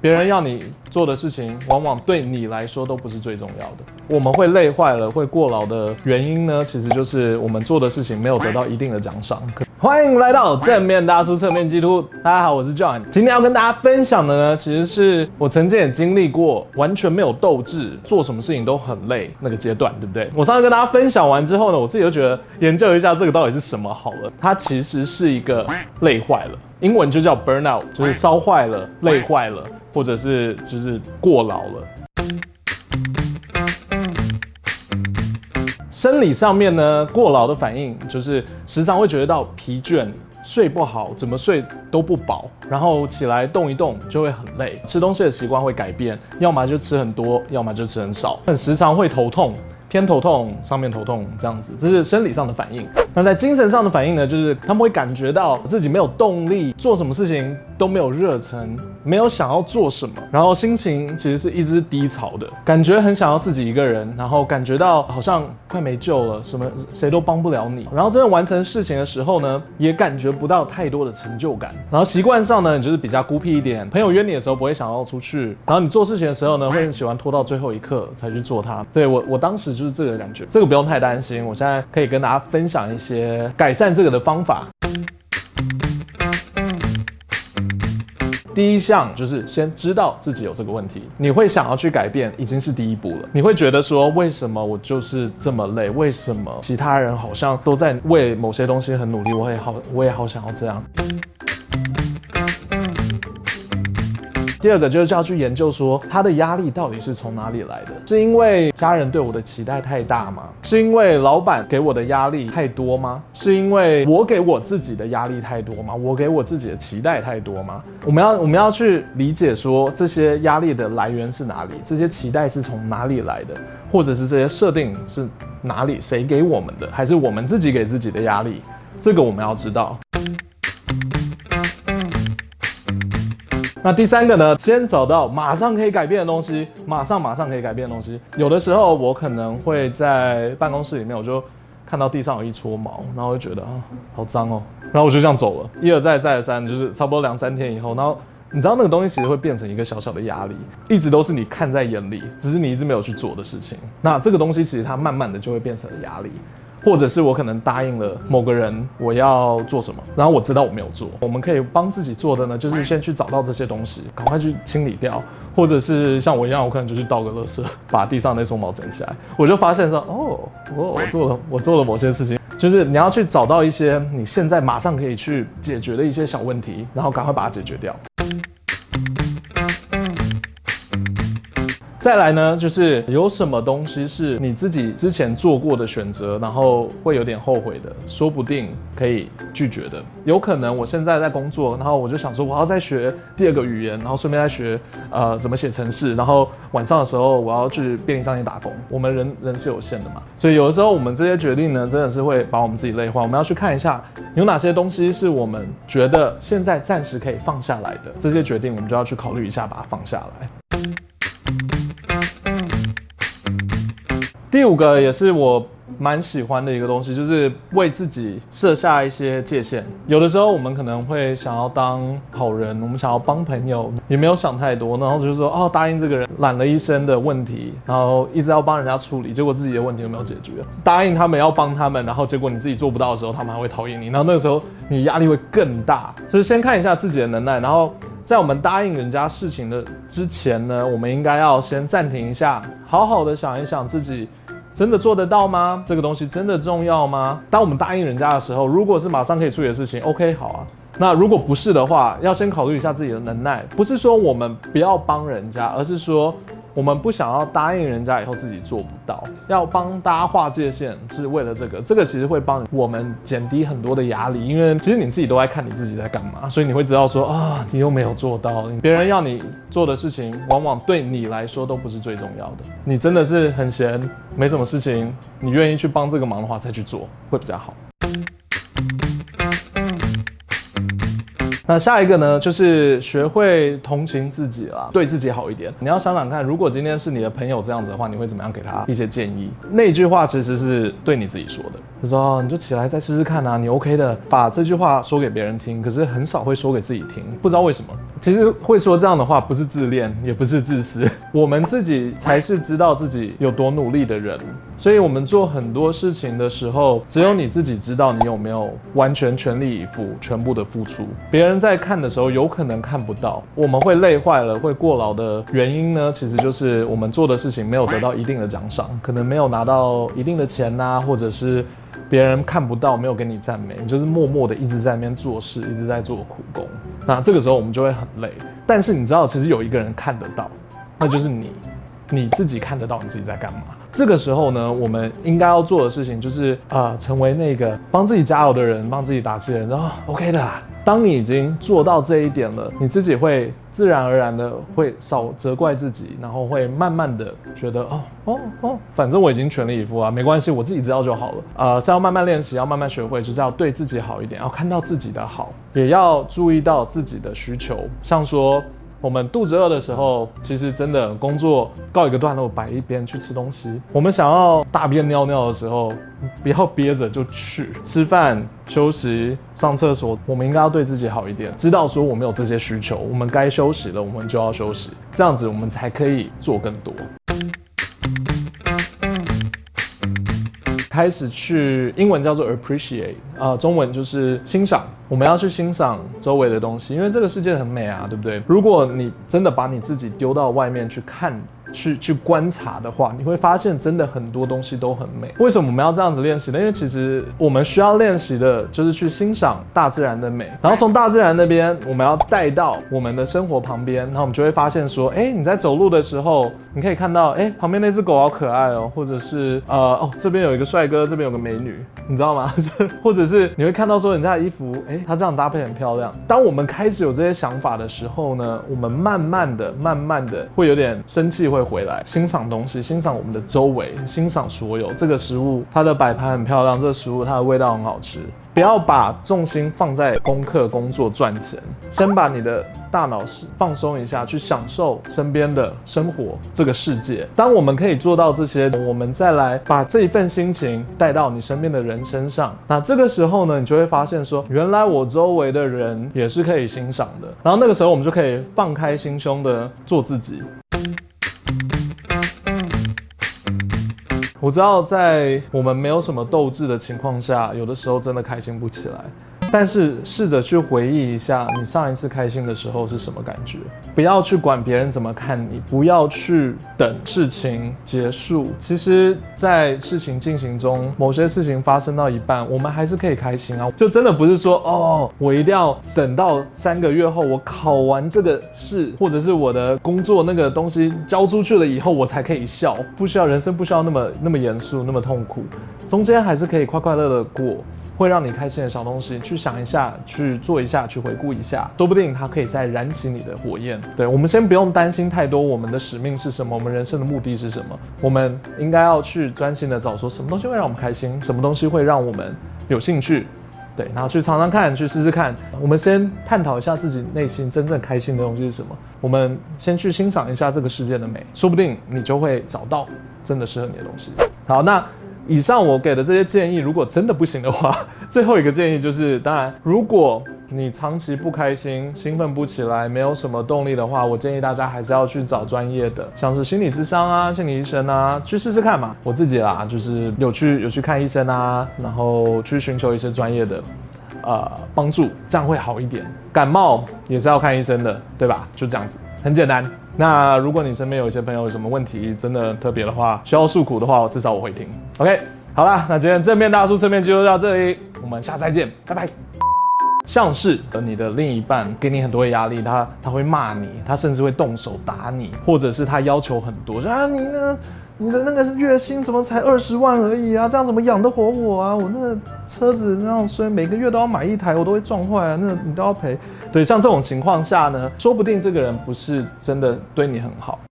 别人要你做的事情，往往对你来说都不是最重要的。我们会累坏了，会过劳的原因呢，其实就是我们做的事情没有得到一定的奖赏。欢迎来到正面大叔侧面基督，大家好，我是 John。今天要跟大家分享的呢，其实是我曾经也经历过完全没有斗志，做什么事情都很累那个阶段，对不对？我上次跟大家分享完之后呢，我自己就觉得研究一下这个到底是什么好了。它其实是一个累坏了，英文就叫 burnout，就是烧坏了、累坏了。或者是就是就是过劳了，生理上面呢，过劳的反应就是时常会觉得到疲倦，睡不好，怎么睡都不饱，然后起来动一动就会很累，吃东西的习惯会改变，要么就吃很多，要么就吃很少，很时常会头痛。偏头痛，上面头痛这样子，这是生理上的反应。那在精神上的反应呢？就是他们会感觉到自己没有动力，做什么事情都没有热忱，没有想要做什么，然后心情其实是一直低潮的，感觉很想要自己一个人，然后感觉到好像快没救了，什么谁都帮不了你。然后真正完成事情的时候呢，也感觉不到太多的成就感。然后习惯上呢，你就是比较孤僻一点，朋友约你的时候不会想要出去，然后你做事情的时候呢，会很喜欢拖到最后一刻才去做它。对，我，我当时。就是这个感觉，这个不用太担心。我现在可以跟大家分享一些改善这个的方法。第一项就是先知道自己有这个问题，你会想要去改变，已经是第一步了。你会觉得说，为什么我就是这么累？为什么其他人好像都在为某些东西很努力？我也好，我也好想要这样。第二个就是要去研究说他的压力到底是从哪里来的？是因为家人对我的期待太大吗？是因为老板给我的压力太多吗？是因为我给我自己的压力太多吗？我给我自己的期待太多吗？我们要我们要去理解说这些压力的来源是哪里？这些期待是从哪里来的？或者是这些设定是哪里？谁给我们的？还是我们自己给自己的压力？这个我们要知道。那第三个呢？先找到马上可以改变的东西，马上马上可以改变的东西。有的时候我可能会在办公室里面，我就看到地上有一撮毛，然后我就觉得啊，好脏哦，然后我就这样走了。一而再，再而三，就是差不多两三天以后，然后你知道那个东西其实会变成一个小小的压力，一直都是你看在眼里，只是你一直没有去做的事情。那这个东西其实它慢慢的就会变成压力。或者是我可能答应了某个人我要做什么，然后我知道我没有做。我们可以帮自己做的呢，就是先去找到这些东西，赶快去清理掉。或者是像我一样，我可能就去倒个垃圾，把地上那撮毛整起来。我就发现说，哦，我我做了我做了某些事情，就是你要去找到一些你现在马上可以去解决的一些小问题，然后赶快把它解决掉。再来呢，就是有什么东西是你自己之前做过的选择，然后会有点后悔的，说不定可以拒绝的。有可能我现在在工作，然后我就想说我要再学第二个语言，然后顺便再学呃怎么写程式，然后晚上的时候我要去便利商店打工。我们人人是有限的嘛，所以有的时候我们这些决定呢，真的是会把我们自己累坏。我们要去看一下有哪些东西是我们觉得现在暂时可以放下来的，这些决定我们就要去考虑一下，把它放下来。第五个也是我蛮喜欢的一个东西，就是为自己设下一些界限。有的时候我们可能会想要当好人，我们想要帮朋友，也没有想太多，然后就是说哦，答应这个人揽了一身的问题，然后一直要帮人家处理，结果自己的问题都没有解决。答应他们要帮他们，然后结果你自己做不到的时候，他们还会讨厌你，然后那个时候你压力会更大。所以先看一下自己的能耐，然后在我们答应人家事情的之前呢，我们应该要先暂停一下，好好的想一想自己。真的做得到吗？这个东西真的重要吗？当我们答应人家的时候，如果是马上可以处理的事情，OK，好啊。那如果不是的话，要先考虑一下自己的能耐。不是说我们不要帮人家，而是说。我们不想要答应人家以后自己做不到，要帮大家划界限，是为了这个。这个其实会帮我们减低很多的压力，因为其实你自己都在看你自己在干嘛，所以你会知道说啊，你又没有做到，别人要你做的事情，往往对你来说都不是最重要的。你真的是很闲，没什么事情，你愿意去帮这个忙的话，再去做会比较好。那下一个呢，就是学会同情自己啦，对自己好一点。你要想想看，如果今天是你的朋友这样子的话，你会怎么样给他一些建议？那句话其实是对你自己说的，他说你就起来再试试看啊，你 OK 的。把这句话说给别人听，可是很少会说给自己听，不知道为什么。其实会说这样的话，不是自恋，也不是自私，我们自己才是知道自己有多努力的人。所以，我们做很多事情的时候，只有你自己知道你有没有完全全力以赴、全部的付出。别人在看的时候，有可能看不到。我们会累坏了、会过劳的原因呢，其实就是我们做的事情没有得到一定的奖赏，可能没有拿到一定的钱呐、或者是别人看不到，没有给你赞美，你就是默默的一直在那边做事，一直在做苦工。那这个时候我们就会很累。但是你知道，其实有一个人看得到，那就是你，你自己看得到你自己在干嘛。这个时候呢，我们应该要做的事情就是啊、成为那个帮自己加油的人，帮自己打气的人。然后 OK 的啦，当你已经做到这一点了，你自己会自然而然的会少责怪自己，然后会慢慢的觉得哦哦哦，反正我已经全力以赴啊，没关系，我自己知道就好了。呃，是要慢慢练习，要慢慢学会，就是要对自己好一点，要看到自己的好，也要注意到自己的需求，像说。我们肚子饿的时候，其实真的工作告一个段落，摆一边去吃东西。我们想要大便尿尿的时候，不要憋着就去吃饭、休息、上厕所。我们应该要对自己好一点，知道说我们有这些需求，我们该休息了，我们就要休息，这样子我们才可以做更多。开始去，英文叫做 appreciate，啊、呃，中文就是欣赏。我们要去欣赏周围的东西，因为这个世界很美啊，对不对？如果你真的把你自己丢到外面去看。去去观察的话，你会发现真的很多东西都很美。为什么我们要这样子练习呢？因为其实我们需要练习的就是去欣赏大自然的美，然后从大自然那边我们要带到我们的生活旁边，然后我们就会发现说，哎，你在走路的时候，你可以看到，哎，旁边那只狗好可爱哦，或者是呃哦这边有一个帅哥，这边有个美女，你知道吗？或者是你会看到说人家的衣服，哎，他这样搭配很漂亮。当我们开始有这些想法的时候呢，我们慢慢的、慢慢的会有点生气会。会回来欣赏东西，欣赏我们的周围，欣赏所有这个食物，它的摆盘很漂亮，这个食物它的味道很好吃。不要把重心放在功课、工作、赚钱，先把你的大脑放松一下，去享受身边的生活，这个世界。当我们可以做到这些，我们再来把这一份心情带到你身边的人身上。那这个时候呢，你就会发现说，原来我周围的人也是可以欣赏的。然后那个时候，我们就可以放开心胸的做自己。我知道，在我们没有什么斗志的情况下，有的时候真的开心不起来。但是试着去回忆一下，你上一次开心的时候是什么感觉？不要去管别人怎么看你，不要去等事情结束。其实，在事情进行中，某些事情发生到一半，我们还是可以开心啊。就真的不是说哦，我一定要等到三个月后，我考完这个试，或者是我的工作那个东西交出去了以后，我才可以笑。不需要，人生不需要那么那么严肃，那么痛苦，中间还是可以快快乐乐过。会让你开心的小东西，去想一下，去做一下，去回顾一下，说不定它可以再燃起你的火焰。对，我们先不用担心太多，我们的使命是什么？我们人生的目的是什么？我们应该要去专心的找说什么东西会让我们开心，什么东西会让我们有兴趣。对，然后去尝尝看，去试试看。我们先探讨一下自己内心真正开心的东西是什么。我们先去欣赏一下这个世界的美，说不定你就会找到真的适合你的东西。好，那。以上我给的这些建议，如果真的不行的话，最后一个建议就是，当然，如果你长期不开心、兴奋不起来、没有什么动力的话，我建议大家还是要去找专业的，像是心理咨商啊、心理医生啊，去试试看嘛。我自己啦，就是有去有去看医生啊，然后去寻求一些专业的呃帮助，这样会好一点。感冒也是要看医生的，对吧？就这样子，很简单。那如果你身边有一些朋友有什么问题，真的特别的话，需要诉苦的话，我至少我会听。OK，好啦，那今天正面大叔侧面就到这里，我们下次再见，拜拜。像是你的另一半给你很多压力，他他会骂你，他甚至会动手打你，或者是他要求很多，说啊你呢？你的那个月薪怎么才二十万而已啊？这样怎么养得活我啊？我那车子那样，所以每个月都要买一台，我都会撞坏啊。那你都要赔。对，像这种情况下呢，说不定这个人不是真的对你很好。